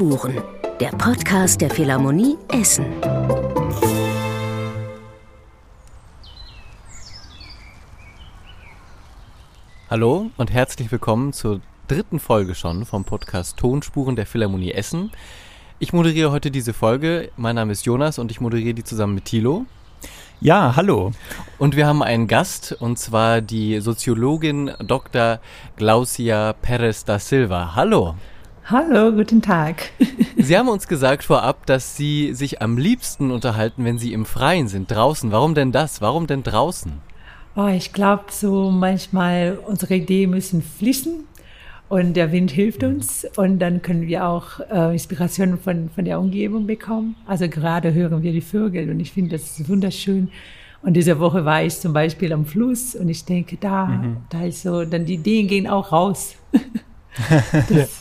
Tonspuren, der Podcast der Philharmonie Essen. Hallo und herzlich willkommen zur dritten Folge schon vom Podcast Tonspuren der Philharmonie Essen. Ich moderiere heute diese Folge. Mein Name ist Jonas und ich moderiere die zusammen mit Thilo. Ja, hallo. Und wir haben einen Gast, und zwar die Soziologin Dr. Glaucia Perez da Silva. Hallo. Hallo, guten Tag. Sie haben uns gesagt vorab, dass Sie sich am liebsten unterhalten, wenn Sie im Freien sind, draußen. Warum denn das? Warum denn draußen? Oh, ich glaube, so manchmal unsere Ideen müssen fließen und der Wind hilft uns und dann können wir auch äh, Inspiration von, von der Umgebung bekommen. Also gerade hören wir die Vögel und ich finde, das ist wunderschön. Und diese Woche war ich zum Beispiel am Fluss und ich denke, da, mhm. da ist so, dann die Ideen gehen auch raus. das,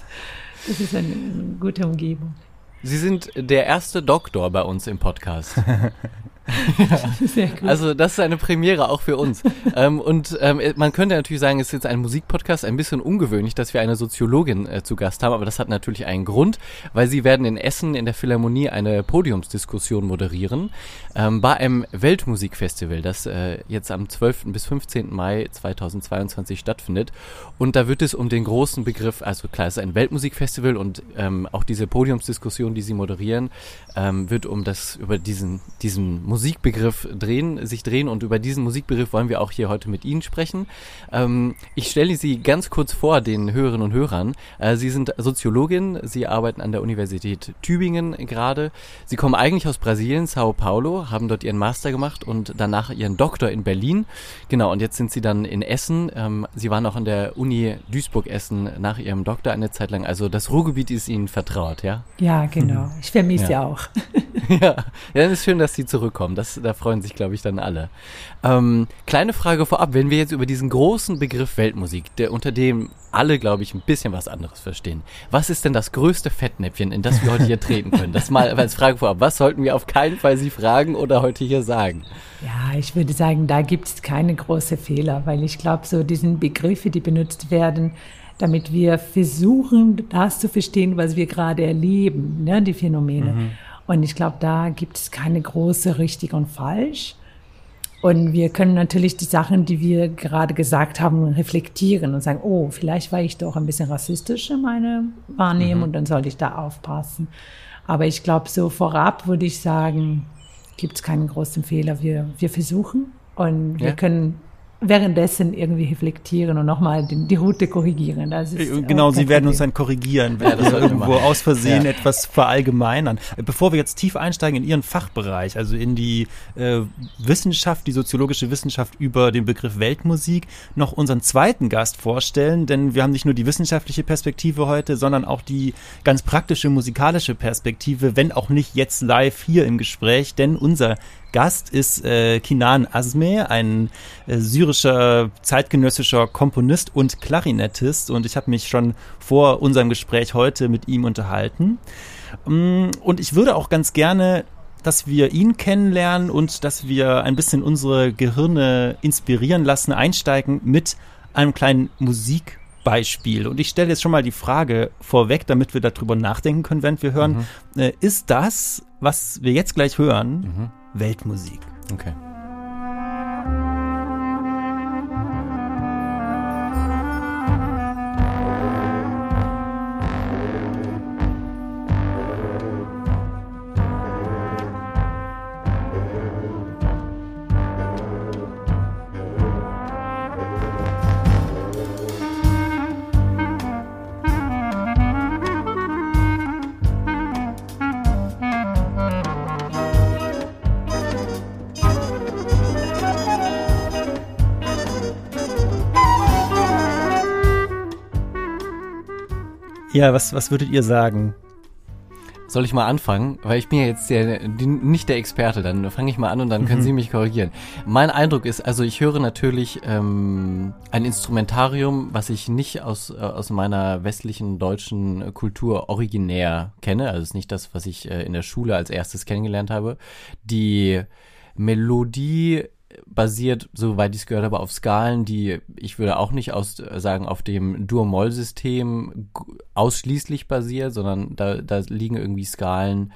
das ist eine gute Umgebung. Sie sind der erste Doktor bei uns im Podcast. Gut. Also das ist eine Premiere auch für uns. ähm, und ähm, man könnte natürlich sagen, es ist jetzt ein Musikpodcast, ein bisschen ungewöhnlich, dass wir eine Soziologin äh, zu Gast haben, aber das hat natürlich einen Grund, weil sie werden in Essen in der Philharmonie eine Podiumsdiskussion moderieren ähm, bei einem Weltmusikfestival, das äh, jetzt am 12. bis 15. Mai 2022 stattfindet. Und da wird es um den großen Begriff, also klar, es ist ein Weltmusikfestival und ähm, auch diese Podiumsdiskussion, die sie moderieren, ähm, wird um das über diesen diesen Musik Musikbegriff drehen, sich drehen und über diesen Musikbegriff wollen wir auch hier heute mit Ihnen sprechen. Ähm, ich stelle Sie ganz kurz vor den Hörerinnen und Hörern. Äh, Sie sind Soziologin, Sie arbeiten an der Universität Tübingen gerade. Sie kommen eigentlich aus Brasilien, Sao Paulo, haben dort Ihren Master gemacht und danach Ihren Doktor in Berlin. Genau, und jetzt sind Sie dann in Essen. Ähm, Sie waren auch an der Uni Duisburg-Essen nach Ihrem Doktor eine Zeit lang. Also das Ruhrgebiet ist Ihnen vertraut, ja? Ja, genau. Ich vermisse ja. auch. ja, ja, es ist schön, dass Sie zurückkommen kommen. Das, da freuen sich, glaube ich, dann alle. Ähm, kleine Frage vorab, wenn wir jetzt über diesen großen Begriff Weltmusik, der unter dem alle, glaube ich, ein bisschen was anderes verstehen. Was ist denn das größte Fettnäpfchen, in das wir heute hier treten können? Das mal als Frage vorab. Was sollten wir auf keinen Fall Sie fragen oder heute hier sagen? Ja, ich würde sagen, da gibt es keine große Fehler, weil ich glaube, so diesen Begriffe, die benutzt werden, damit wir versuchen, das zu verstehen, was wir gerade erleben, ne, die Phänomene. Mhm. Und ich glaube, da gibt es keine große richtig und falsch. Und wir können natürlich die Sachen, die wir gerade gesagt haben, reflektieren und sagen, oh, vielleicht war ich doch ein bisschen rassistisch in meiner Wahrnehmung mhm. und dann sollte ich da aufpassen. Aber ich glaube, so vorab würde ich sagen, gibt es keinen großen Fehler. Wir, wir versuchen und wir ja. können währenddessen irgendwie reflektieren und nochmal die, die Route korrigieren. Das ist äh, genau, Sie werden uns dann korrigieren, wenn wir irgendwo aus Versehen ja. etwas verallgemeinern. Bevor wir jetzt tief einsteigen in Ihren Fachbereich, also in die äh, Wissenschaft, die soziologische Wissenschaft über den Begriff Weltmusik, noch unseren zweiten Gast vorstellen, denn wir haben nicht nur die wissenschaftliche Perspektive heute, sondern auch die ganz praktische musikalische Perspektive, wenn auch nicht jetzt live hier im Gespräch, denn unser Gast ist äh, Kinan Azme, ein äh, syrischer zeitgenössischer Komponist und Klarinettist. Und ich habe mich schon vor unserem Gespräch heute mit ihm unterhalten. Um, und ich würde auch ganz gerne dass wir ihn kennenlernen und dass wir ein bisschen unsere Gehirne inspirieren lassen, einsteigen mit einem kleinen Musikbeispiel. Und ich stelle jetzt schon mal die Frage vorweg, damit wir darüber nachdenken können, während wir hören. Mhm. Äh, ist das, was wir jetzt gleich hören, mhm. Weltmusik. Okay. Ja, was, was würdet ihr sagen? Soll ich mal anfangen? Weil ich bin ja jetzt der, nicht der Experte, dann fange ich mal an und dann können mhm. Sie mich korrigieren. Mein Eindruck ist, also ich höre natürlich ähm, ein Instrumentarium, was ich nicht aus, äh, aus meiner westlichen deutschen Kultur originär kenne. Also es ist nicht das, was ich äh, in der Schule als erstes kennengelernt habe. Die Melodie basiert, soweit ich es gehört habe, auf Skalen, die ich würde auch nicht aus, sagen, auf dem Dur-Moll-System ausschließlich basiert, sondern da, da liegen irgendwie Skalen,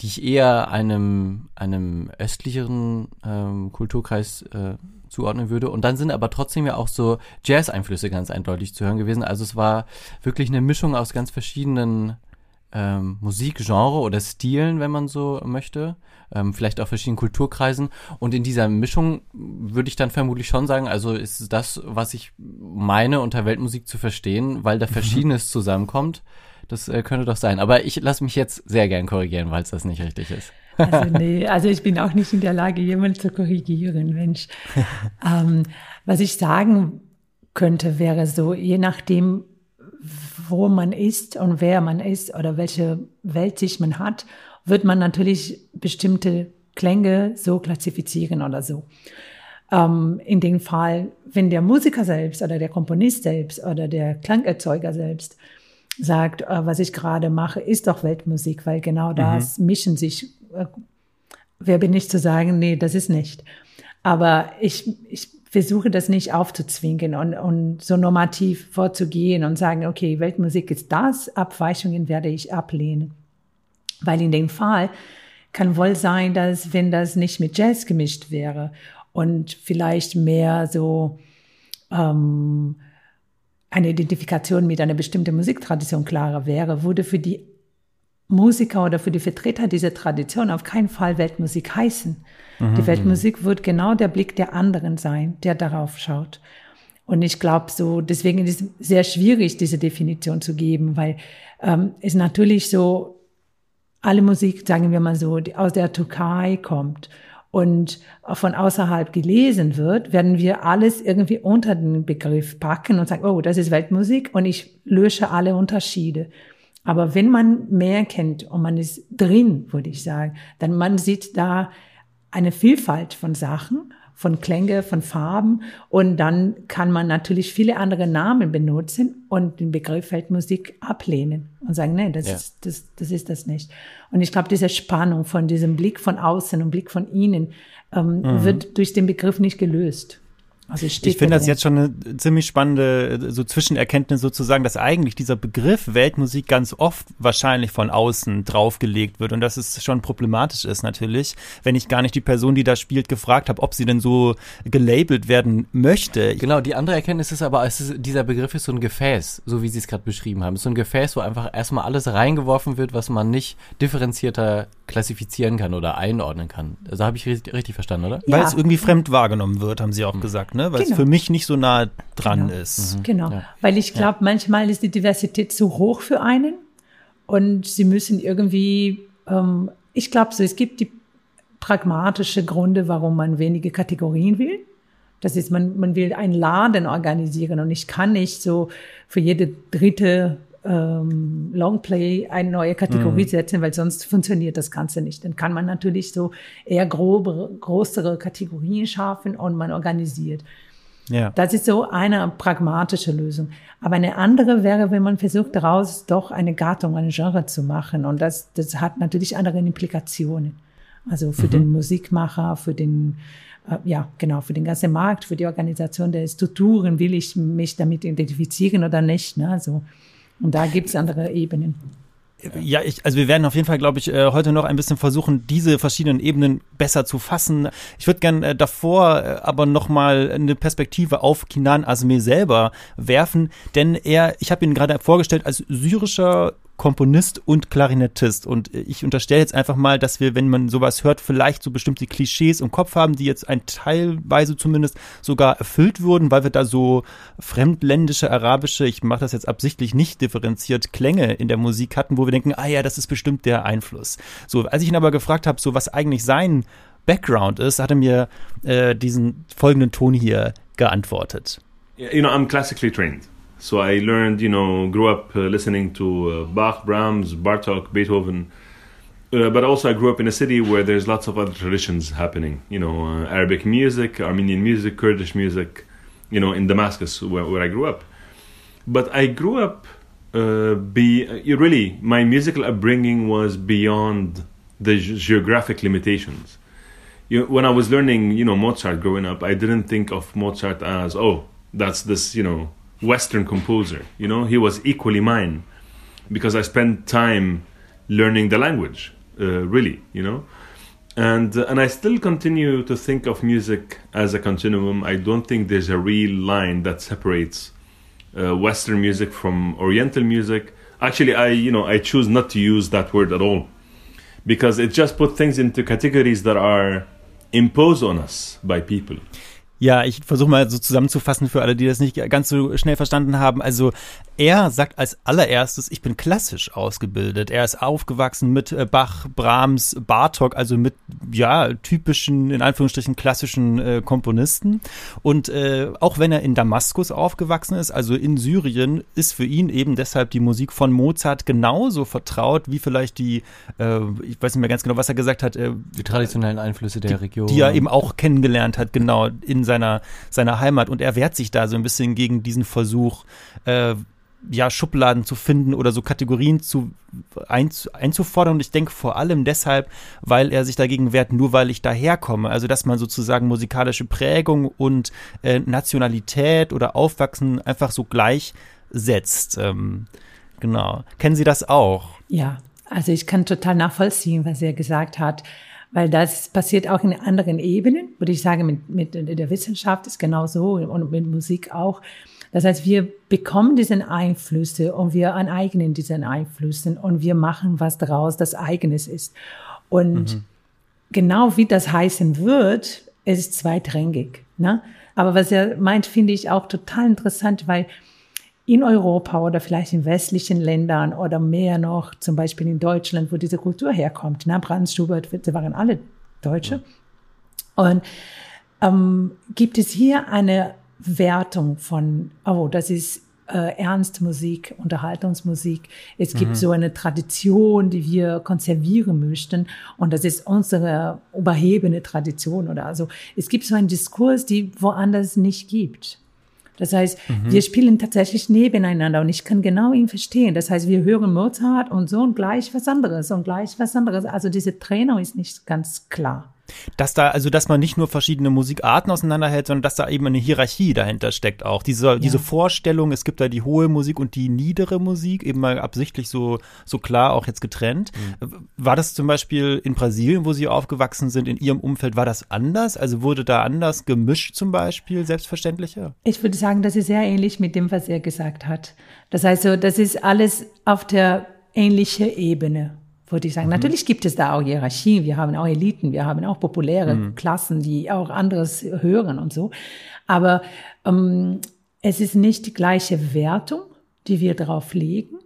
die ich eher einem, einem östlicheren ähm, Kulturkreis äh, zuordnen würde. Und dann sind aber trotzdem ja auch so Jazz-Einflüsse ganz eindeutig zu hören gewesen. Also es war wirklich eine Mischung aus ganz verschiedenen ähm, Musikgenre oder Stilen, wenn man so möchte. Ähm, vielleicht auch verschiedenen Kulturkreisen. Und in dieser Mischung würde ich dann vermutlich schon sagen, also ist das, was ich meine, unter Weltmusik zu verstehen, weil da mhm. Verschiedenes zusammenkommt. Das äh, könnte doch sein. Aber ich lasse mich jetzt sehr gern korrigieren, weil es das nicht richtig ist. Also nee, also ich bin auch nicht in der Lage, jemanden zu korrigieren, Mensch. ähm, was ich sagen könnte, wäre so, je nachdem, wo man ist und wer man ist oder welche Weltsicht man hat, wird man natürlich bestimmte Klänge so klassifizieren oder so. Ähm, in dem Fall, wenn der Musiker selbst oder der Komponist selbst oder der Klangerzeuger selbst sagt, äh, was ich gerade mache, ist doch Weltmusik, weil genau mhm. das mhm. mischen sich. Äh, wer bin ich zu sagen, nee, das ist nicht. Aber ich, ich versuche das nicht aufzuzwingen und, und so normativ vorzugehen und sagen, okay, Weltmusik ist das, Abweichungen werde ich ablehnen. Weil in dem Fall kann wohl sein, dass wenn das nicht mit Jazz gemischt wäre und vielleicht mehr so ähm, eine Identifikation mit einer bestimmten Musiktradition klarer wäre, würde für die Musiker oder für die Vertreter dieser Tradition auf keinen Fall Weltmusik heißen. Mhm. Die Weltmusik wird genau der Blick der anderen sein, der darauf schaut. Und ich glaube so, deswegen ist es sehr schwierig, diese Definition zu geben, weil ähm, es natürlich so, alle Musik, sagen wir mal so, die aus der Türkei kommt und von außerhalb gelesen wird, werden wir alles irgendwie unter den Begriff packen und sagen, oh, das ist Weltmusik und ich lösche alle Unterschiede. Aber wenn man mehr kennt und man ist drin, würde ich sagen, dann man sieht da eine Vielfalt von Sachen von Klänge, von Farben. Und dann kann man natürlich viele andere Namen benutzen und den Begriff Weltmusik ablehnen und sagen, nee, das, ja. ist, das, das ist das nicht. Und ich glaube, diese Spannung von diesem Blick von außen und Blick von innen ähm, mhm. wird durch den Begriff nicht gelöst. Also ich finde das jetzt schon eine ziemlich spannende so Zwischenerkenntnis sozusagen, dass eigentlich dieser Begriff Weltmusik ganz oft wahrscheinlich von außen draufgelegt wird und dass es schon problematisch ist natürlich, wenn ich gar nicht die Person, die da spielt, gefragt habe, ob sie denn so gelabelt werden möchte. Genau, die andere Erkenntnis ist aber, ist, dieser Begriff ist so ein Gefäß, so wie Sie es gerade beschrieben haben. Es ist so ein Gefäß, wo einfach erstmal alles reingeworfen wird, was man nicht differenzierter klassifizieren kann oder einordnen kann. Also habe ich richtig, richtig verstanden, oder? Weil ja. es irgendwie fremd wahrgenommen wird, haben Sie auch mhm. gesagt ne? weil genau. es für mich nicht so nah dran genau. ist. Mhm. Genau, ja. weil ich glaube, ja. manchmal ist die Diversität zu hoch für einen und sie müssen irgendwie, ähm, ich glaube so, es gibt die pragmatische Gründe, warum man wenige Kategorien will. Das ist, man, man will einen Laden organisieren und ich kann nicht so für jede dritte ähm, Longplay eine neue Kategorie mhm. setzen, weil sonst funktioniert das Ganze nicht. Dann kann man natürlich so eher grobe, größere Kategorien schaffen und man organisiert. Ja. Das ist so eine pragmatische Lösung. Aber eine andere wäre, wenn man versucht, daraus doch eine Gattung, ein Genre zu machen. Und das, das hat natürlich andere Implikationen. Also für mhm. den Musikmacher, für den, äh, ja, genau, für den ganzen Markt, für die Organisation der Strukturen, will ich mich damit identifizieren oder nicht. Ne? Also, und da gibt es andere Ebenen. Ja, ich, also wir werden auf jeden Fall, glaube ich, äh, heute noch ein bisschen versuchen, diese verschiedenen Ebenen besser zu fassen. Ich würde gerne äh, davor äh, aber noch mal eine Perspektive auf Kinan Azmi selber werfen, denn er, ich habe ihn gerade vorgestellt als syrischer Komponist und Klarinettist. Und ich unterstelle jetzt einfach mal, dass wir, wenn man sowas hört, vielleicht so bestimmte Klischees im Kopf haben, die jetzt ein teilweise zumindest sogar erfüllt wurden, weil wir da so fremdländische, arabische, ich mache das jetzt absichtlich nicht differenziert, Klänge in der Musik hatten, wo wir denken, ah ja, das ist bestimmt der Einfluss. So, als ich ihn aber gefragt habe, so was eigentlich sein Background ist, hat er mir äh, diesen folgenden Ton hier geantwortet. You know, I'm classically trained. So I learned, you know, grew up uh, listening to uh, Bach, Brahms, Bartok, Beethoven. Uh, but also, I grew up in a city where there's lots of other traditions happening. You know, uh, Arabic music, Armenian music, Kurdish music. You know, in Damascus, where, where I grew up. But I grew up. Uh, be really my musical upbringing was beyond the geographic limitations you, when I was learning, you know, Mozart growing up, I didn't think of Mozart as oh, that's this, you know, Western composer. You know, he was equally mine because I spent time learning the language. Uh, really, you know, and uh, and I still continue to think of music as a continuum. I don't think there's a real line that separates uh, Western music from Oriental music. Actually, I you know I choose not to use that word at all because it just put things into categories that are imposed on us by people. Ja, ich versuche mal so zusammenzufassen für alle, die das nicht ganz so schnell verstanden haben. Also er sagt als allererstes, ich bin klassisch ausgebildet. Er ist aufgewachsen mit äh, Bach, Brahms, Bartok, also mit ja typischen in Anführungsstrichen klassischen äh, Komponisten. Und äh, auch wenn er in Damaskus aufgewachsen ist, also in Syrien, ist für ihn eben deshalb die Musik von Mozart genauso vertraut wie vielleicht die, äh, ich weiß nicht mehr ganz genau, was er gesagt hat, äh, die traditionellen Einflüsse der Region, die er eben auch kennengelernt hat, genau in seiner, seiner Heimat. Und er wehrt sich da so ein bisschen gegen diesen Versuch, äh, ja, Schubladen zu finden oder so Kategorien zu ein, einzufordern. Und ich denke vor allem deshalb, weil er sich dagegen wehrt, nur weil ich daherkomme. Also dass man sozusagen musikalische Prägung und äh, Nationalität oder Aufwachsen einfach so gleichsetzt. Ähm, genau. Kennen Sie das auch? Ja, also ich kann total nachvollziehen, was er gesagt hat weil das passiert auch in anderen Ebenen, würde ich sagen, mit, mit der Wissenschaft ist genauso und mit Musik auch. Das heißt, wir bekommen diesen Einflüsse und wir aneignen diesen Einflüssen und wir machen was daraus, das eigenes ist. Und mhm. genau wie das heißen wird, es ist zweitrangig. Ne? Aber was er meint, finde ich auch total interessant, weil in Europa oder vielleicht in westlichen Ländern oder mehr noch, zum Beispiel in Deutschland, wo diese Kultur herkommt. Ne? Brahms, Schubert, sie waren alle Deutsche. Und ähm, gibt es hier eine Wertung von, oh, das ist äh, Ernstmusik, Unterhaltungsmusik. Es gibt mhm. so eine Tradition, die wir konservieren möchten. Und das ist unsere überhebene Tradition oder also. Es gibt so einen Diskurs, die woanders nicht gibt. Das heißt, mhm. wir spielen tatsächlich nebeneinander und ich kann genau ihn verstehen. Das heißt, wir hören Mozart und so und gleich was anderes und gleich was anderes. Also diese Trennung ist nicht ganz klar. Dass da, also dass man nicht nur verschiedene Musikarten auseinanderhält, sondern dass da eben eine Hierarchie dahinter steckt auch. Diese, ja. diese Vorstellung, es gibt da die hohe Musik und die niedere Musik, eben mal absichtlich so, so klar auch jetzt getrennt. Mhm. War das zum Beispiel in Brasilien, wo Sie aufgewachsen sind, in Ihrem Umfeld, war das anders? Also wurde da anders gemischt zum Beispiel, selbstverständlicher? Ich würde sagen, das ist sehr ähnlich mit dem, was er gesagt hat. Das heißt so, das ist alles auf der ähnlichen Ebene würde ich sagen. Mhm. Natürlich gibt es da auch Hierarchien. Wir haben auch Eliten, wir haben auch populäre mhm. Klassen, die auch anderes hören und so. Aber ähm, es ist nicht die gleiche Wertung, die wir darauf legen.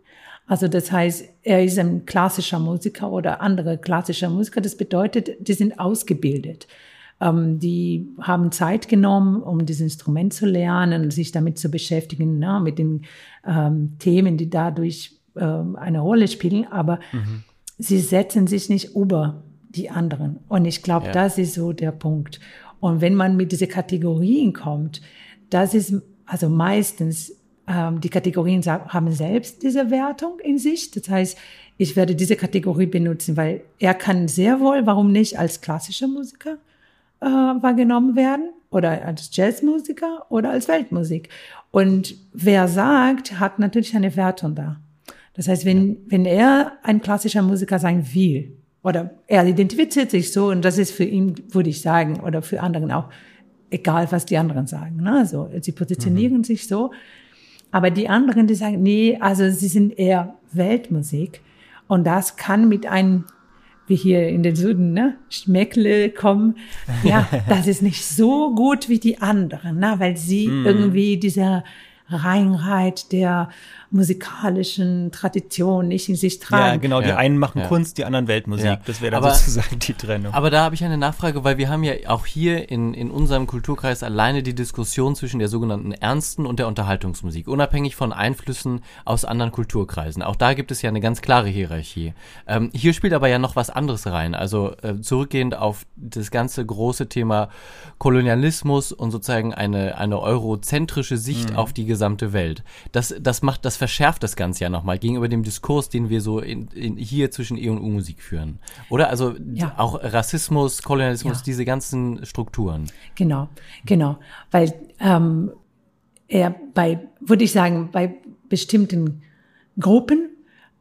Also das heißt, er ist ein klassischer Musiker oder andere klassischer Musiker. Das bedeutet, die sind ausgebildet. Ähm, die haben Zeit genommen, um dieses Instrument zu lernen, sich damit zu beschäftigen, na, mit den ähm, Themen, die dadurch ähm, eine Rolle spielen. Aber mhm sie setzen sich nicht über die anderen. Und ich glaube, ja. das ist so der Punkt. Und wenn man mit diesen Kategorien kommt, das ist also meistens ähm, die Kategorien haben selbst diese Wertung in sich. Das heißt, ich werde diese Kategorie benutzen, weil er kann sehr wohl, warum nicht, als klassischer Musiker äh, wahrgenommen werden oder als Jazzmusiker oder als Weltmusik. Und wer sagt, hat natürlich eine Wertung da. Das heißt, wenn, wenn er ein klassischer Musiker sein will, oder er identifiziert sich so, und das ist für ihn, würde ich sagen, oder für anderen auch, egal was die anderen sagen. Ne? Also, sie positionieren mhm. sich so. Aber die anderen, die sagen, nee, also sie sind eher Weltmusik. Und das kann mit einem, wie hier in den Süden, ne, Schmeckle kommen. Ja, das ist nicht so gut wie die anderen, ne, weil sie mhm. irgendwie dieser Reinheit der musikalischen Tradition nicht in sich tragen. Ja, genau. Die ja. einen machen ja. Kunst, die anderen Weltmusik. Ja. Das wäre dann aber, sozusagen die Trennung. Aber da habe ich eine Nachfrage, weil wir haben ja auch hier in, in unserem Kulturkreis alleine die Diskussion zwischen der sogenannten ernsten und der Unterhaltungsmusik, unabhängig von Einflüssen aus anderen Kulturkreisen. Auch da gibt es ja eine ganz klare Hierarchie. Ähm, hier spielt aber ja noch was anderes rein. Also äh, zurückgehend auf das ganze große Thema Kolonialismus und sozusagen eine, eine eurozentrische Sicht mhm. auf die gesamte Welt. Das, das macht, das verschärft das Ganze ja nochmal gegenüber dem Diskurs, den wir so in, in hier zwischen E und U-Musik führen. Oder? Also ja. auch Rassismus, Kolonialismus, ja. diese ganzen Strukturen. Genau, genau. Weil ähm, er bei, würde ich sagen, bei bestimmten Gruppen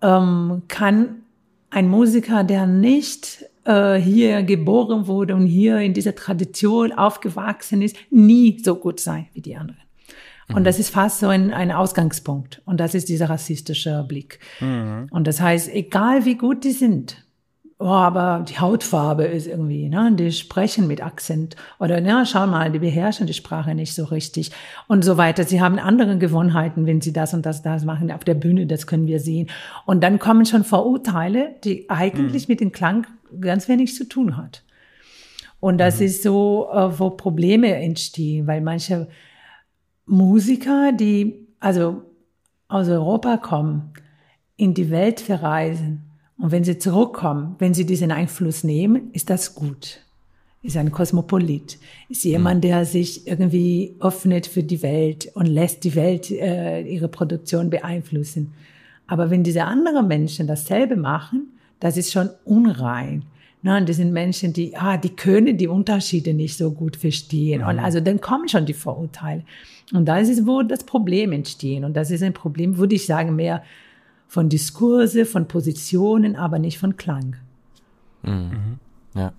ähm, kann ein Musiker, der nicht äh, hier geboren wurde und hier in dieser Tradition aufgewachsen ist, nie so gut sein wie die anderen. Und mhm. das ist fast so ein, ein Ausgangspunkt. Und das ist dieser rassistische Blick. Mhm. Und das heißt, egal wie gut die sind, oh, aber die Hautfarbe ist irgendwie, ne, die sprechen mit Akzent oder ne, schau mal, die beherrschen die Sprache nicht so richtig und so weiter. Sie haben andere Gewohnheiten, wenn sie das und das, das machen auf der Bühne, das können wir sehen. Und dann kommen schon Vorurteile, die eigentlich mhm. mit dem Klang ganz wenig zu tun hat. Und das mhm. ist so, äh, wo Probleme entstehen, weil manche Musiker, die also aus Europa kommen, in die Welt verreisen, und wenn sie zurückkommen, wenn sie diesen Einfluss nehmen, ist das gut. Ist ein Kosmopolit. Ist jemand, mhm. der sich irgendwie öffnet für die Welt und lässt die Welt äh, ihre Produktion beeinflussen. Aber wenn diese anderen Menschen dasselbe machen, das ist schon unrein. Nein, das sind Menschen, die, ah, die können die Unterschiede nicht so gut verstehen. Und mhm. also dann kommen schon die Vorurteile. Und da ist es, wo das Problem entstehen. Und das ist ein Problem, würde ich sagen, mehr von Diskurse, von Positionen, aber nicht von Klang. Mhm. Ja.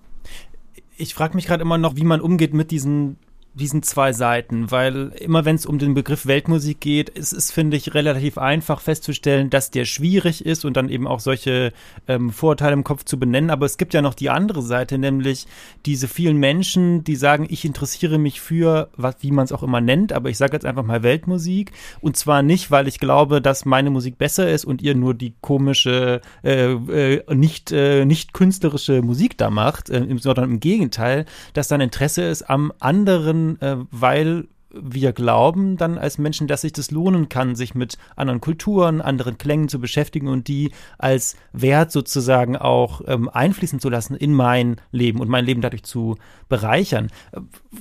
Ich frage mich gerade immer noch, wie man umgeht mit diesen diesen zwei Seiten, weil immer wenn es um den Begriff Weltmusik geht, ist es, finde ich, relativ einfach festzustellen, dass der schwierig ist und dann eben auch solche ähm, Vorurteile im Kopf zu benennen. Aber es gibt ja noch die andere Seite, nämlich diese vielen Menschen, die sagen, ich interessiere mich für, was, wie man es auch immer nennt, aber ich sage jetzt einfach mal Weltmusik. Und zwar nicht, weil ich glaube, dass meine Musik besser ist und ihr nur die komische, äh, äh, nicht, äh, nicht künstlerische Musik da macht, äh, sondern im Gegenteil, dass dann Interesse ist am anderen äh, weil wir glauben dann als Menschen, dass sich das lohnen kann, sich mit anderen Kulturen, anderen Klängen zu beschäftigen und die als Wert sozusagen auch ähm, einfließen zu lassen in mein Leben und mein Leben dadurch zu bereichern.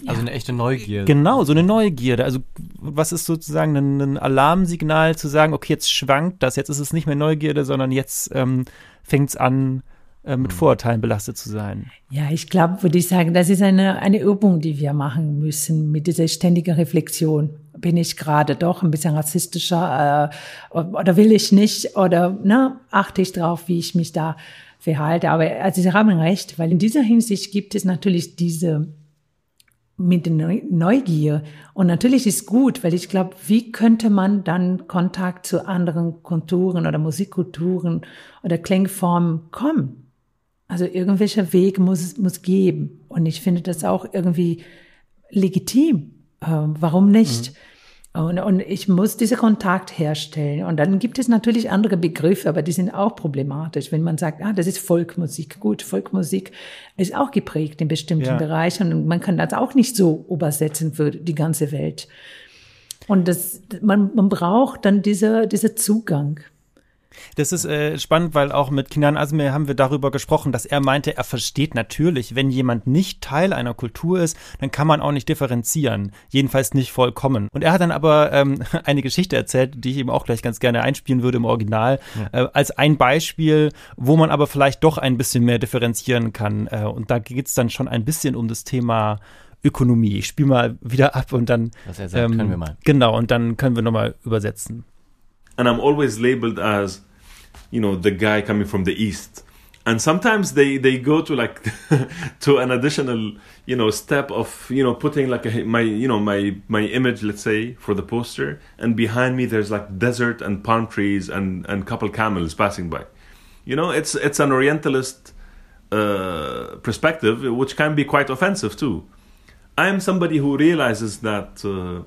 Also eine echte Neugierde. Genau, so eine Neugierde. Also was ist sozusagen ein, ein Alarmsignal zu sagen, okay, jetzt schwankt das, jetzt ist es nicht mehr Neugierde, sondern jetzt ähm, fängt es an, äh, mit mhm. Vorurteilen belastet zu sein. Ja, ich glaube, würde ich sagen, das ist eine, eine Übung, die wir machen müssen mit dieser ständigen Reflexion. Bin ich gerade doch ein bisschen rassistischer äh, oder will ich nicht oder ne, achte ich darauf, wie ich mich da verhalte. Aber also Sie haben recht, weil in dieser Hinsicht gibt es natürlich diese mit Neugier. Und natürlich ist gut, weil ich glaube, wie könnte man dann Kontakt zu anderen Kulturen oder Musikkulturen oder Klangformen kommen? Also irgendwelcher Weg muss es muss geben. Und ich finde das auch irgendwie legitim. Äh, warum nicht? Mhm. Und, und ich muss diesen Kontakt herstellen. Und dann gibt es natürlich andere Begriffe, aber die sind auch problematisch. Wenn man sagt, ah, das ist Volkmusik. Gut, Volkmusik ist auch geprägt in bestimmten ja. Bereichen und man kann das auch nicht so übersetzen für die ganze Welt. Und das, man, man braucht dann dieser, dieser Zugang. Das ist äh, spannend, weil auch mit Kinan Asmir haben wir darüber gesprochen, dass er meinte, er versteht natürlich, wenn jemand nicht Teil einer Kultur ist, dann kann man auch nicht differenzieren. Jedenfalls nicht vollkommen. Und er hat dann aber ähm, eine Geschichte erzählt, die ich eben auch gleich ganz gerne einspielen würde im Original, ja. äh, als ein Beispiel, wo man aber vielleicht doch ein bisschen mehr differenzieren kann. Äh, und da geht es dann schon ein bisschen um das Thema Ökonomie. Ich spiele mal wieder ab und dann. Was er sagt, ähm, können wir mal. Genau, und dann können wir nochmal übersetzen. And I'm always labeled as, you know, the guy coming from the east. And sometimes they, they go to like to an additional you know step of you know putting like a, my you know my my image let's say for the poster. And behind me there's like desert and palm trees and and couple camels passing by. You know it's it's an orientalist uh, perspective which can be quite offensive too. I am somebody who realizes that uh,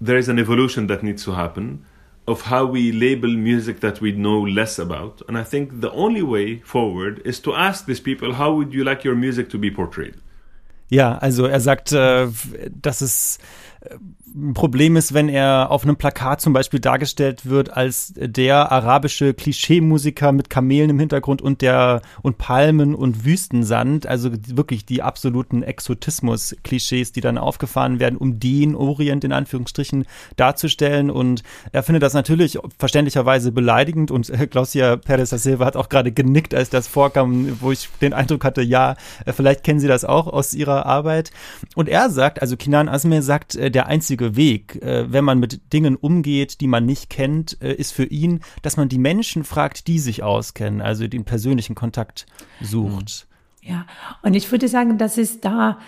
there is an evolution that needs to happen of how we label music that we know less about. And I think the only way forward is to ask these people, how would you like your music to be portrayed? Ja, also er sagt, äh, dass es ein Problem ist, wenn er auf einem Plakat zum Beispiel dargestellt wird als der arabische Klischeemusiker mit Kamelen im Hintergrund und der und Palmen und Wüstensand, also wirklich die absoluten Exotismus-Klischees, die dann aufgefahren werden, um den Orient in Anführungsstrichen darzustellen. Und er findet das natürlich verständlicherweise beleidigend und Claudia Perez da Silva hat auch gerade genickt, als das vorkam, wo ich den Eindruck hatte, ja, vielleicht kennen Sie das auch aus Ihrer Arbeit. Und er sagt, also Kinan Asmer sagt, äh, der einzige Weg, äh, wenn man mit Dingen umgeht, die man nicht kennt, äh, ist für ihn, dass man die Menschen fragt, die sich auskennen, also den persönlichen Kontakt sucht. Ja, und ich würde sagen, das ist da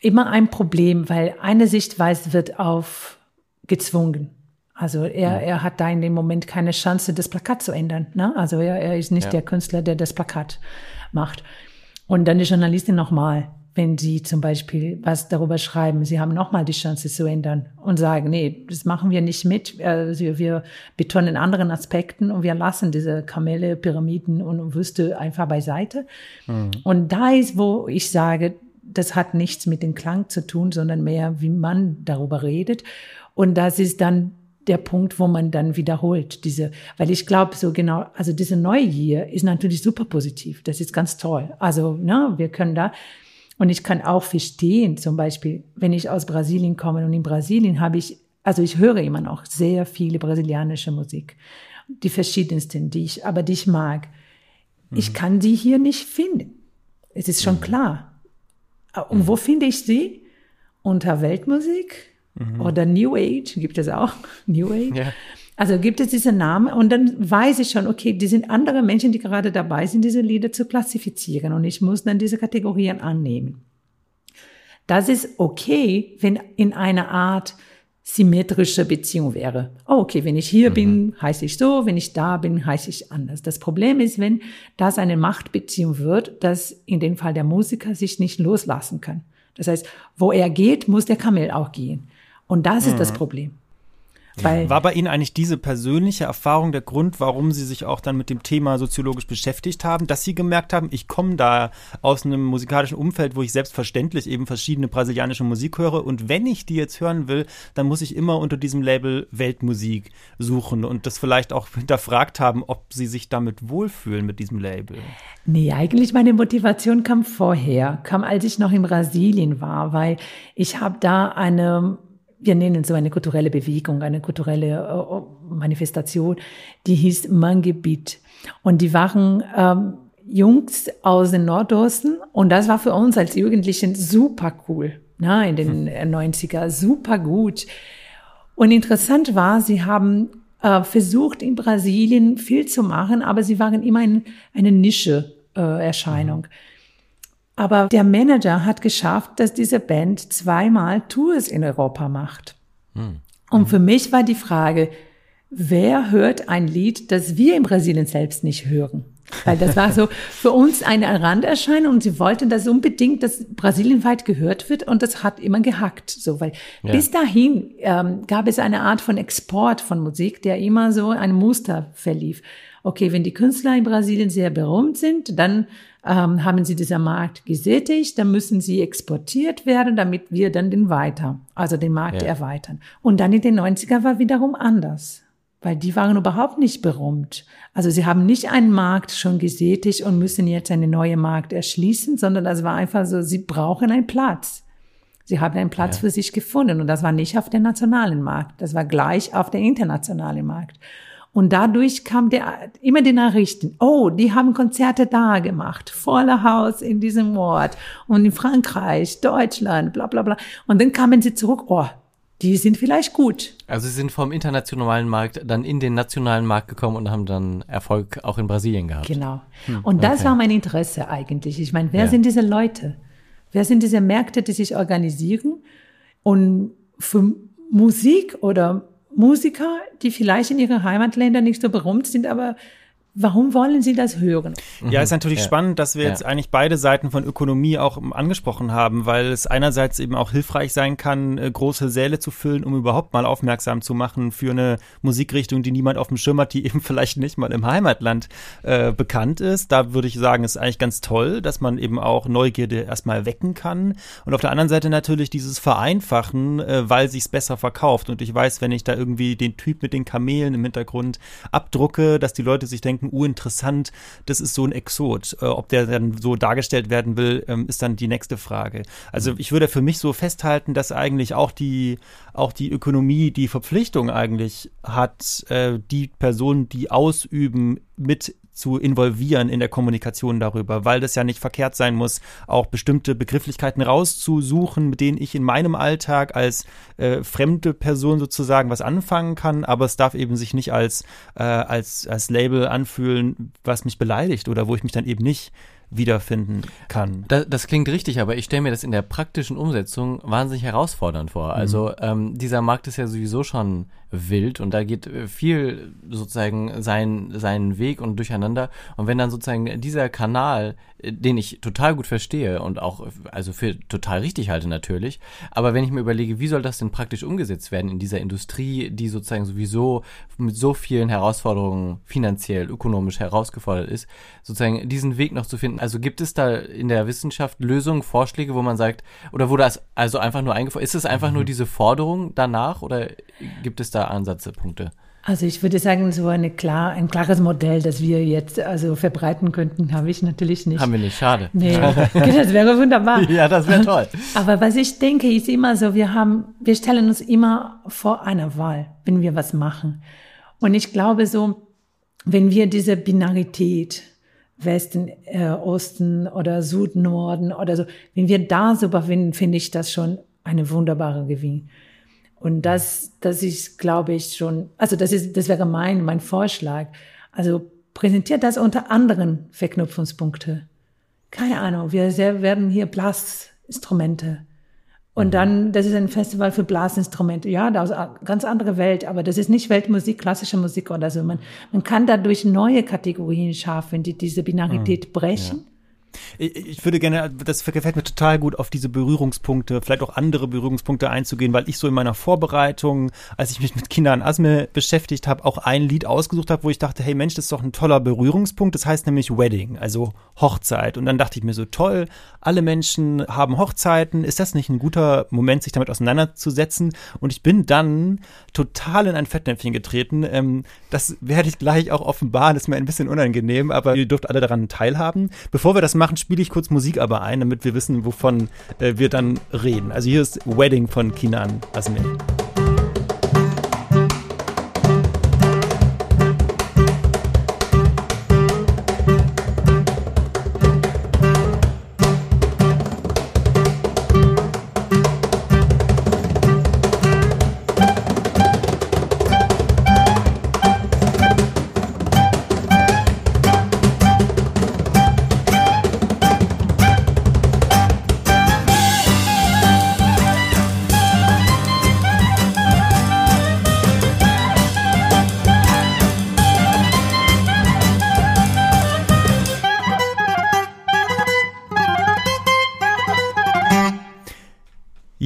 immer ein Problem, weil eine Sichtweise wird aufgezwungen. Also er, er hat da in dem Moment keine Chance, das Plakat zu ändern. Ne? Also er, er ist nicht ja. der Künstler, der das Plakat macht. Und dann die Journalistin nochmal wenn Sie zum Beispiel was darüber schreiben, Sie haben nochmal die Chance zu ändern und sagen, nee, das machen wir nicht mit. Also wir betonen anderen Aspekten und wir lassen diese Kamelle, Pyramiden und Wüste einfach beiseite. Mhm. Und da ist, wo ich sage, das hat nichts mit dem Klang zu tun, sondern mehr, wie man darüber redet. Und das ist dann der Punkt, wo man dann wiederholt diese, weil ich glaube so genau, also diese Neugier ist natürlich super positiv. Das ist ganz toll. Also, ne, wir können da, und ich kann auch verstehen, zum Beispiel, wenn ich aus Brasilien komme und in Brasilien habe ich, also ich höre immer noch sehr viele brasilianische Musik, die verschiedensten, die ich, aber die ich mag. Mhm. Ich kann die hier nicht finden. Es ist schon mhm. klar. Und mhm. wo finde ich sie? Unter Weltmusik mhm. oder New Age, gibt es auch New Age. Ja. Also gibt es diese Namen und dann weiß ich schon, okay, die sind andere Menschen, die gerade dabei sind, diese Lieder zu klassifizieren und ich muss dann diese Kategorien annehmen. Das ist okay, wenn in einer Art symmetrische Beziehung wäre. Oh, okay, wenn ich hier mhm. bin, heiße ich so, wenn ich da bin, heiße ich anders. Das Problem ist, wenn das eine Machtbeziehung wird, dass in dem Fall der Musiker sich nicht loslassen kann. Das heißt, wo er geht, muss der Kamel auch gehen. Und das mhm. ist das mhm. Problem. Weil War bei Ihnen eigentlich diese persönliche Erfahrung der Grund, warum Sie sich auch dann mit dem Thema soziologisch beschäftigt haben, dass Sie gemerkt haben, ich komme da aus einem musikalischen Umfeld, wo ich selbstverständlich eben verschiedene brasilianische Musik höre und wenn ich die jetzt hören will, dann muss ich immer unter diesem Label Weltmusik suchen und das vielleicht auch hinterfragt haben, ob Sie sich damit wohlfühlen mit diesem Label. Nee, eigentlich meine Motivation kam vorher, kam als ich noch in Brasilien war, weil ich habe da eine wir nennen so eine kulturelle Bewegung, eine kulturelle äh, Manifestation, die hieß Mangebit. Und die waren ähm, Jungs aus dem Nordosten und das war für uns als Jugendlichen super cool, na, in den hm. 90er, super gut. Und interessant war, sie haben äh, versucht in Brasilien viel zu machen, aber sie waren immer ein, eine Nische-Erscheinung. Äh, aber der Manager hat geschafft, dass diese Band zweimal Tours in Europa macht. Hm. Und für mich war die Frage, wer hört ein Lied, das wir in Brasilien selbst nicht hören? Weil das war so für uns eine Randerscheinung und sie wollten das unbedingt, dass Brasilien weit gehört wird und das hat immer gehackt. So, weil ja. bis dahin ähm, gab es eine Art von Export von Musik, der immer so ein Muster verlief. Okay, wenn die Künstler in Brasilien sehr berühmt sind, dann ähm, haben sie dieser Markt gesättigt, dann müssen sie exportiert werden, damit wir dann den weiter, also den Markt ja. erweitern. Und dann in den 90er war wiederum anders, weil die waren überhaupt nicht berühmt. Also sie haben nicht einen Markt schon gesättigt und müssen jetzt einen neuen Markt erschließen, sondern das war einfach so, sie brauchen einen Platz. Sie haben einen Platz ja. für sich gefunden und das war nicht auf dem nationalen Markt, das war gleich auf dem internationalen Markt. Und dadurch kam der, immer die Nachrichten, oh, die haben Konzerte da gemacht, voller Haus in diesem Ort und in Frankreich, Deutschland, bla bla bla. Und dann kamen sie zurück, oh, die sind vielleicht gut. Also sie sind vom internationalen Markt dann in den nationalen Markt gekommen und haben dann Erfolg auch in Brasilien gehabt. Genau. Hm, und das okay. war mein Interesse eigentlich. Ich meine, wer ja. sind diese Leute? Wer sind diese Märkte, die sich organisieren und für Musik oder Musiker, die vielleicht in ihren Heimatländern nicht so berühmt sind, aber Warum wollen Sie das hören? Ja, ist natürlich ja. spannend, dass wir ja. jetzt eigentlich beide Seiten von Ökonomie auch angesprochen haben, weil es einerseits eben auch hilfreich sein kann, äh, große Säle zu füllen, um überhaupt mal aufmerksam zu machen für eine Musikrichtung, die niemand auf dem Schirm hat, die eben vielleicht nicht mal im Heimatland äh, bekannt ist. Da würde ich sagen, ist eigentlich ganz toll, dass man eben auch Neugierde erstmal wecken kann. Und auf der anderen Seite natürlich dieses Vereinfachen, äh, weil sich's besser verkauft. Und ich weiß, wenn ich da irgendwie den Typ mit den Kamelen im Hintergrund abdrucke, dass die Leute sich denken, denken, uh, interessant, das ist so ein Exot. Äh, ob der dann so dargestellt werden will, ähm, ist dann die nächste Frage. Also ich würde für mich so festhalten, dass eigentlich auch die, auch die Ökonomie die Verpflichtung eigentlich hat, äh, die Personen, die ausüben, mit zu involvieren in der Kommunikation darüber, weil das ja nicht verkehrt sein muss, auch bestimmte Begrifflichkeiten rauszusuchen, mit denen ich in meinem Alltag als äh, fremde Person sozusagen was anfangen kann, aber es darf eben sich nicht als, äh, als, als Label anfühlen, was mich beleidigt oder wo ich mich dann eben nicht wiederfinden kann. Das, das klingt richtig, aber ich stelle mir das in der praktischen Umsetzung wahnsinnig herausfordernd vor. Also mhm. ähm, dieser Markt ist ja sowieso schon wild und da geht äh, viel sozusagen sein, seinen Weg und durcheinander. Und wenn dann sozusagen dieser Kanal, äh, den ich total gut verstehe und auch also für total richtig halte natürlich, aber wenn ich mir überlege, wie soll das denn praktisch umgesetzt werden in dieser Industrie, die sozusagen sowieso mit so vielen Herausforderungen finanziell, ökonomisch herausgefordert ist, sozusagen diesen Weg noch zu finden. Also gibt es da in der Wissenschaft Lösungen, Vorschläge, wo man sagt, oder wo das also einfach nur eingefordert, ist es einfach mhm. nur diese Forderung danach oder gibt es da Ansatzpunkte? Also ich würde sagen, so eine klar, ein klares Modell, das wir jetzt also verbreiten könnten, habe ich natürlich nicht. Haben wir nicht, schade. Nee, das wäre wunderbar. ja, das wäre toll. Aber was ich denke, ist immer so, wir haben, wir stellen uns immer vor einer Wahl, wenn wir was machen. Und ich glaube so, wenn wir diese Binarität, Westen, äh, Osten oder Süd, Norden oder so, wenn wir da so überwinden, finde ich das schon eine wunderbare Gewinn. Und das, das ist, glaube ich, schon, also das ist, das wäre mein, mein Vorschlag. Also präsentiert das unter anderen Verknüpfungspunkte. Keine Ahnung, wir werden hier Blasinstrumente. Und dann, das ist ein Festival für Blasinstrumente. Ja, da ist eine ganz andere Welt, aber das ist nicht Weltmusik, klassische Musik oder so. Man, man kann dadurch neue Kategorien schaffen, die diese Binarität brechen. Ja ich würde gerne, das gefällt mir total gut, auf diese Berührungspunkte, vielleicht auch andere Berührungspunkte einzugehen, weil ich so in meiner Vorbereitung, als ich mich mit Kindern Asme beschäftigt habe, auch ein Lied ausgesucht habe, wo ich dachte, hey Mensch, das ist doch ein toller Berührungspunkt. Das heißt nämlich Wedding, also Hochzeit. Und dann dachte ich mir so, toll, alle Menschen haben Hochzeiten. Ist das nicht ein guter Moment, sich damit auseinanderzusetzen? Und ich bin dann total in ein Fettnäpfchen getreten. Ähm, das werde ich gleich auch offenbaren, das ist mir ein bisschen unangenehm, aber ihr dürft alle daran teilhaben. Bevor wir das machen, machen, spiele ich kurz Musik aber ein, damit wir wissen, wovon äh, wir dann reden. Also hier ist Wedding von Kinan Asmin.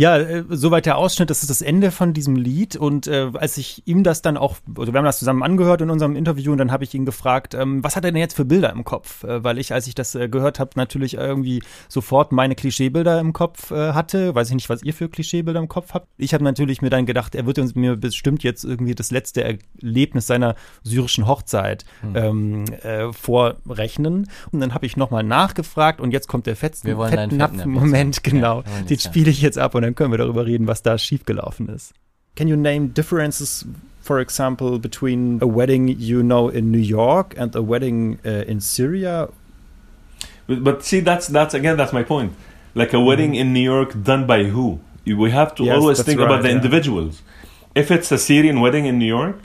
Ja, äh, soweit der Ausschnitt, das ist das Ende von diesem Lied. Und äh, als ich ihm das dann auch, also wir haben das zusammen angehört in unserem Interview und dann habe ich ihn gefragt, ähm, was hat er denn jetzt für Bilder im Kopf? Äh, weil ich, als ich das äh, gehört habe, natürlich irgendwie sofort meine Klischeebilder im Kopf äh, hatte. Weiß ich nicht, was ihr für Klischeebilder im Kopf habt. Ich habe natürlich mir dann gedacht, er wird uns mir bestimmt jetzt irgendwie das letzte Erlebnis seiner syrischen Hochzeit hm. ähm, äh, vorrechnen. Und dann habe ich nochmal nachgefragt und jetzt kommt der fetzen, Fettnapf-Moment, genau. Ja, Den spiele ich jetzt ab und dann dann können wir darüber reden, was da schiefgelaufen ist. Can you name differences, for example, between a wedding you know in New York and a wedding uh, in Syria? But, but, see, that's that's again that's my point. Like a wedding mm. in New York done by who? We have to yes, always think right, about the yeah. individuals. If it's a Syrian wedding in New York,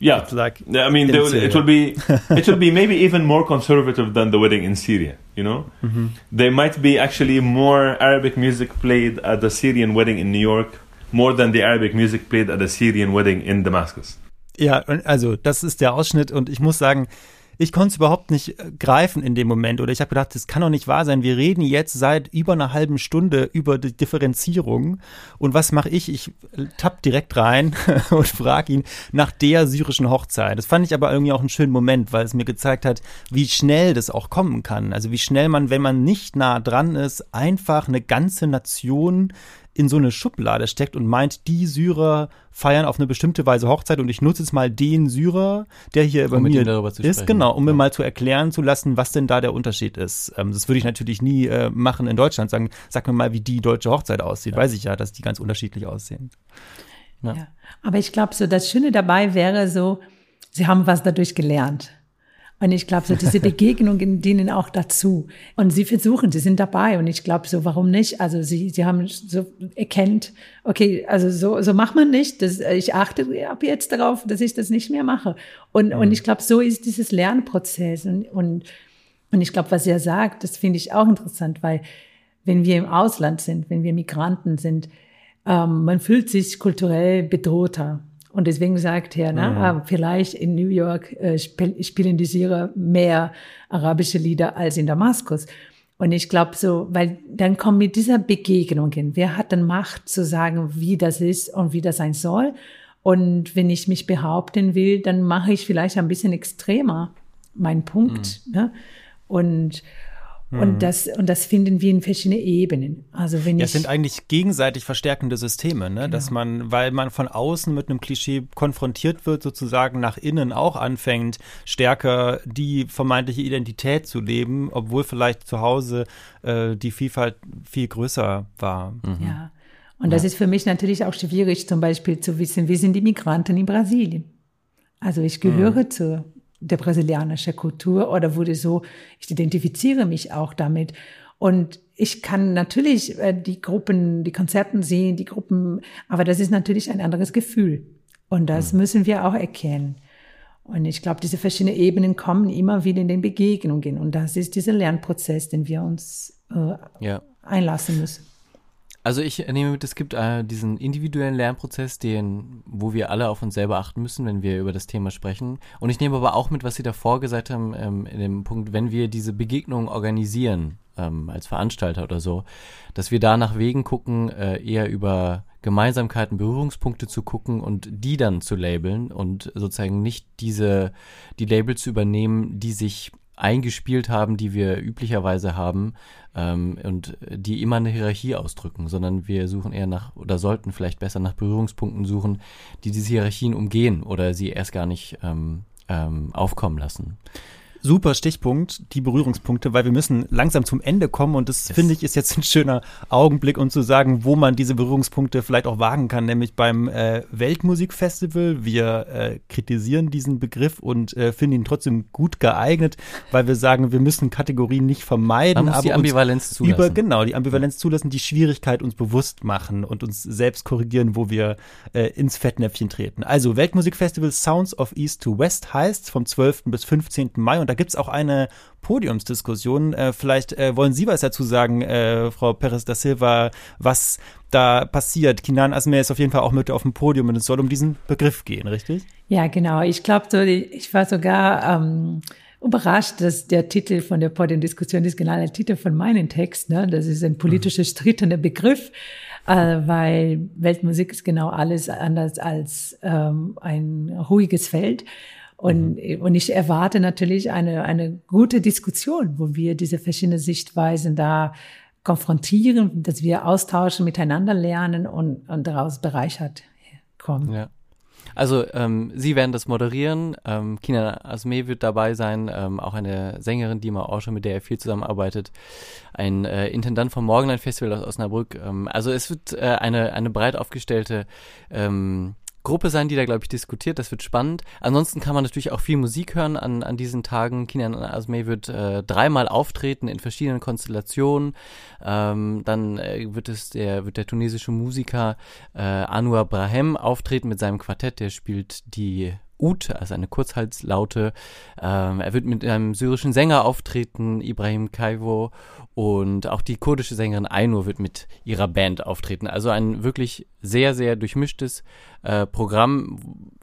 yeah, it's like I mean, it will be it will be maybe even more conservative than the wedding in Syria. You know, mm-hmm. there might be actually more Arabic music played at the Syrian wedding in New York more than the Arabic music played at the Syrian wedding in Damascus. Ja, also das ist der Ausschnitt und ich muss sagen, ich konnte es überhaupt nicht äh, greifen in dem Moment. Oder ich habe gedacht, das kann doch nicht wahr sein. Wir reden jetzt seit über einer halben Stunde über die Differenzierung. Und was mache ich? Ich tapp direkt rein und frage ihn nach der syrischen Hochzeit. Das fand ich aber irgendwie auch einen schönen Moment, weil es mir gezeigt hat, wie schnell das auch kommen kann. Also wie schnell man, wenn man nicht nah dran ist, einfach eine ganze Nation in so eine Schublade steckt und meint, die Syrer feiern auf eine bestimmte Weise Hochzeit und ich nutze jetzt mal den Syrer, der hier über Um mit mir ihm darüber zu ist, sprechen. genau, um mir Ja. mal zu erklären zu lassen, was denn da der Unterschied ist. Ähm, das würde ich natürlich nie äh, machen in Deutschland, sagen, sag mir mal, wie die deutsche Hochzeit aussieht. Weiß ich ja, dass die ganz unterschiedlich aussehen. Ja. Ja. Aber ich glaube, so das Schöne dabei wäre so, sie haben was dadurch gelernt. Und ich glaube, so diese Begegnungen dienen auch dazu. Und sie versuchen, sie sind dabei. Und ich glaube, so warum nicht? Also sie, sie haben so erkennt, okay, also so, so macht man nicht. Das, ich achte ab jetzt darauf, dass ich das nicht mehr mache. Und, und ich glaube, so ist dieses Lernprozess. Und, und, und ich glaube, was er sagt, das finde ich auch interessant, weil wenn wir im Ausland sind, wenn wir Migranten sind, ähm, man fühlt sich kulturell bedrohter. Und deswegen sagt er, ne, ah, vielleicht in New York äh, spiel, spielen die Syrer mehr arabische Lieder als in Damaskus. Und ich glaube so, weil dann kommen mit dieser Begegnungen, wer hat dann Macht zu sagen, wie das ist und wie das sein soll? Und wenn ich mich behaupten will, dann mache ich vielleicht ein bisschen extremer meinen Punkt. Ne? Und, und, das, und das finden wir in verschiedenen Ebenen. Also wenn Ja, ich es sind eigentlich gegenseitig verstärkende Systeme, ne? dass man, weil man von außen mit einem Klischee konfrontiert wird, sozusagen nach innen auch anfängt, stärker die vermeintliche Identität zu leben, obwohl vielleicht zu Hause äh, die Vielfalt viel größer war. Ja. Und das ist für mich natürlich auch schwierig, zum Beispiel zu wissen, wie sind die Migranten in Brasilien? Also ich gehöre zu der brasilianischen Kultur oder wurde so, ich identifiziere mich auch damit. Und ich kann natürlich äh, die Gruppen, die Konzerten sehen, die Gruppen, aber das ist natürlich ein anderes Gefühl. Und das müssen wir auch erkennen. Und ich glaube, diese verschiedenen Ebenen kommen immer wieder in den Begegnungen. Und das ist dieser Lernprozess, den wir uns äh, Ja. einlassen müssen. Also ich nehme mit, es gibt äh, diesen individuellen Lernprozess, den, wo wir alle auf uns selber achten müssen, wenn wir über das Thema sprechen. Und ich nehme aber auch mit, was Sie davor gesagt haben, ähm, in dem Punkt, wenn wir diese Begegnungen organisieren, ähm, als Veranstalter oder so, dass wir da nach Wegen gucken, äh, eher über Gemeinsamkeiten, Berührungspunkte zu gucken und die dann zu labeln und sozusagen nicht diese, die Labels zu übernehmen, die sich eingespielt haben, die wir üblicherweise haben ähm, und die immer eine Hierarchie ausdrücken, sondern wir suchen eher nach oder sollten vielleicht besser nach Berührungspunkten suchen, die diese Hierarchien umgehen oder sie erst gar nicht ähm, ähm, aufkommen lassen. Super Stichpunkt, die Berührungspunkte, weil wir müssen langsam zum Ende kommen und das Yes. finde ich ist jetzt ein schöner Augenblick, um zu sagen, wo man diese Berührungspunkte vielleicht auch wagen kann, nämlich beim äh, Weltmusikfestival. Wir äh, kritisieren diesen Begriff und äh, finden ihn trotzdem gut geeignet, weil wir sagen, wir müssen Kategorien nicht vermeiden, Man muss die Ambivalenz zulassen. über genau die Ambivalenz zulassen, die Schwierigkeit uns bewusst machen und uns selbst korrigieren, wo wir äh, ins Fettnäpfchen treten. Also Weltmusikfestival Sounds of East to West heißt vom 12. bis 15. Mai und da gibt's auch eine Podiumsdiskussion. Äh, vielleicht äh, wollen Sie was dazu sagen, äh, Frau Perez da Silva, was da passiert. Kinan Asmer ist auf jeden Fall auch mit auf dem Podium und es soll um diesen Begriff gehen, richtig? Ja, genau. Ich glaube, so, ich war sogar ähm, überrascht, dass der Titel von der Podiumdiskussion ist genau der Titel von meinem Text. Ne? Das ist ein politischer, strittener Begriff, äh, weil Weltmusik ist genau alles anders als ähm, ein ruhiges Feld. Und, und ich erwarte natürlich eine, eine gute Diskussion, wo wir diese verschiedenen Sichtweisen da konfrontieren, dass wir austauschen, miteinander lernen und, und daraus bereichert kommen. Ja. Also ähm, Sie werden das moderieren. Ähm, Kina Asme wird dabei sein, ähm, auch eine Sängerin, die auch schon mit der er viel zusammenarbeitet. Ein äh, Intendant vom Morgenland Festival aus Osnabrück. Ähm, also es wird äh, eine eine breit aufgestellte ähm, Gruppe sein, die da, glaube ich, diskutiert. Das wird spannend. Ansonsten kann man natürlich auch viel Musik hören an, an diesen Tagen. Kinan Asme wird äh, dreimal auftreten in verschiedenen Konstellationen. Ähm, dann äh, wird es der, wird der tunesische Musiker äh, Anwar Brahem auftreten mit seinem Quartett. Der spielt die Ud, also eine Kurzhalslaute. Ähm, er wird mit einem syrischen Sänger auftreten, Ibrahim Kaivo, und auch die kurdische Sängerin Ainur wird mit ihrer Band auftreten. Also ein wirklich sehr, sehr durchmischtes äh, Programm.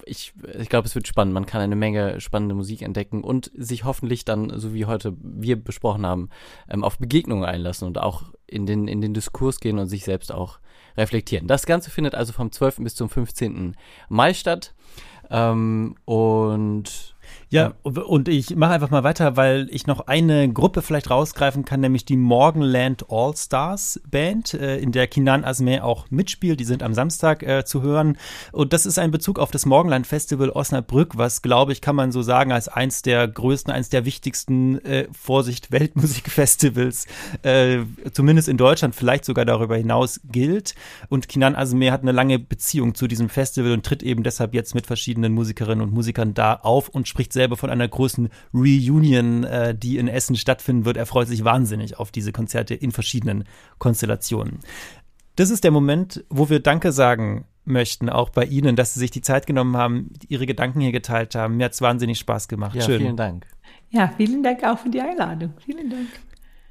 Ich, ich glaube, es wird spannend. Man kann eine Menge spannende Musik entdecken und sich hoffentlich dann, so wie heute wir besprochen haben, ähm, auf Begegnungen einlassen und auch in den, in den Diskurs gehen und sich selbst auch reflektieren. Das Ganze findet also vom 12. bis zum 15. Mai statt. Ähm, und ja, und ich mache einfach mal weiter, weil ich noch eine Gruppe vielleicht rausgreifen kann, nämlich die Morgenland All Stars Band, äh, in der Kinan Asme auch mitspielt. Die sind am Samstag äh, zu hören. Und das ist ein Bezug auf das Morgenland Festival Osnabrück, was, glaube ich, kann man so sagen, als eins der größten, eins der wichtigsten, äh, Vorsicht, Weltmusikfestivals, äh, zumindest in Deutschland, vielleicht sogar darüber hinaus gilt. Und Kinan Asme hat eine lange Beziehung zu diesem Festival und tritt eben deshalb jetzt mit verschiedenen Musikerinnen und Musikern da auf und spricht selber von einer großen Reunion, äh, die in Essen stattfinden wird. Er freut sich wahnsinnig auf diese Konzerte in verschiedenen Konstellationen. Das ist der Moment, wo wir Danke sagen möchten, auch bei Ihnen, dass Sie sich die Zeit genommen haben, Ihre Gedanken hier geteilt haben. Mir hat es wahnsinnig Spaß gemacht. Ja, Schön. vielen Dank. Ja, vielen Dank auch für die Einladung. Vielen Dank.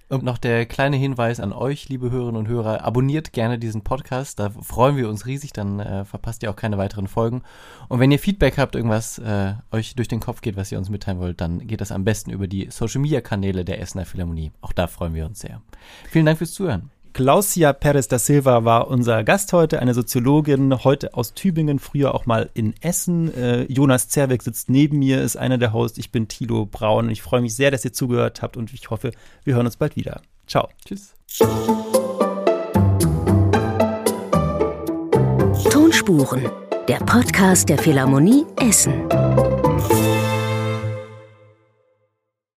Und noch der kleine Hinweis an euch, liebe Hörerinnen und Hörer, abonniert gerne diesen Podcast, da freuen wir uns riesig, dann äh, verpasst ihr auch keine weiteren Folgen. Und wenn ihr Feedback habt, irgendwas äh, euch durch den Kopf geht, was ihr uns mitteilen wollt, dann geht das am besten über die Social Media Kanäle der Essener Philharmonie. Auch da freuen wir uns sehr. Vielen Dank fürs Zuhören. Klausia Perez da Silva war unser Gast heute, eine Soziologin, heute aus Tübingen, früher auch mal in Essen. Äh, Jonas Zerweck sitzt neben mir, ist einer der Hosts. Ich bin Thilo Braun und ich freue mich sehr, dass ihr zugehört habt und ich hoffe, wir hören uns bald wieder. Ciao. Tschüss. Tonspuren, der Podcast der Philharmonie Essen.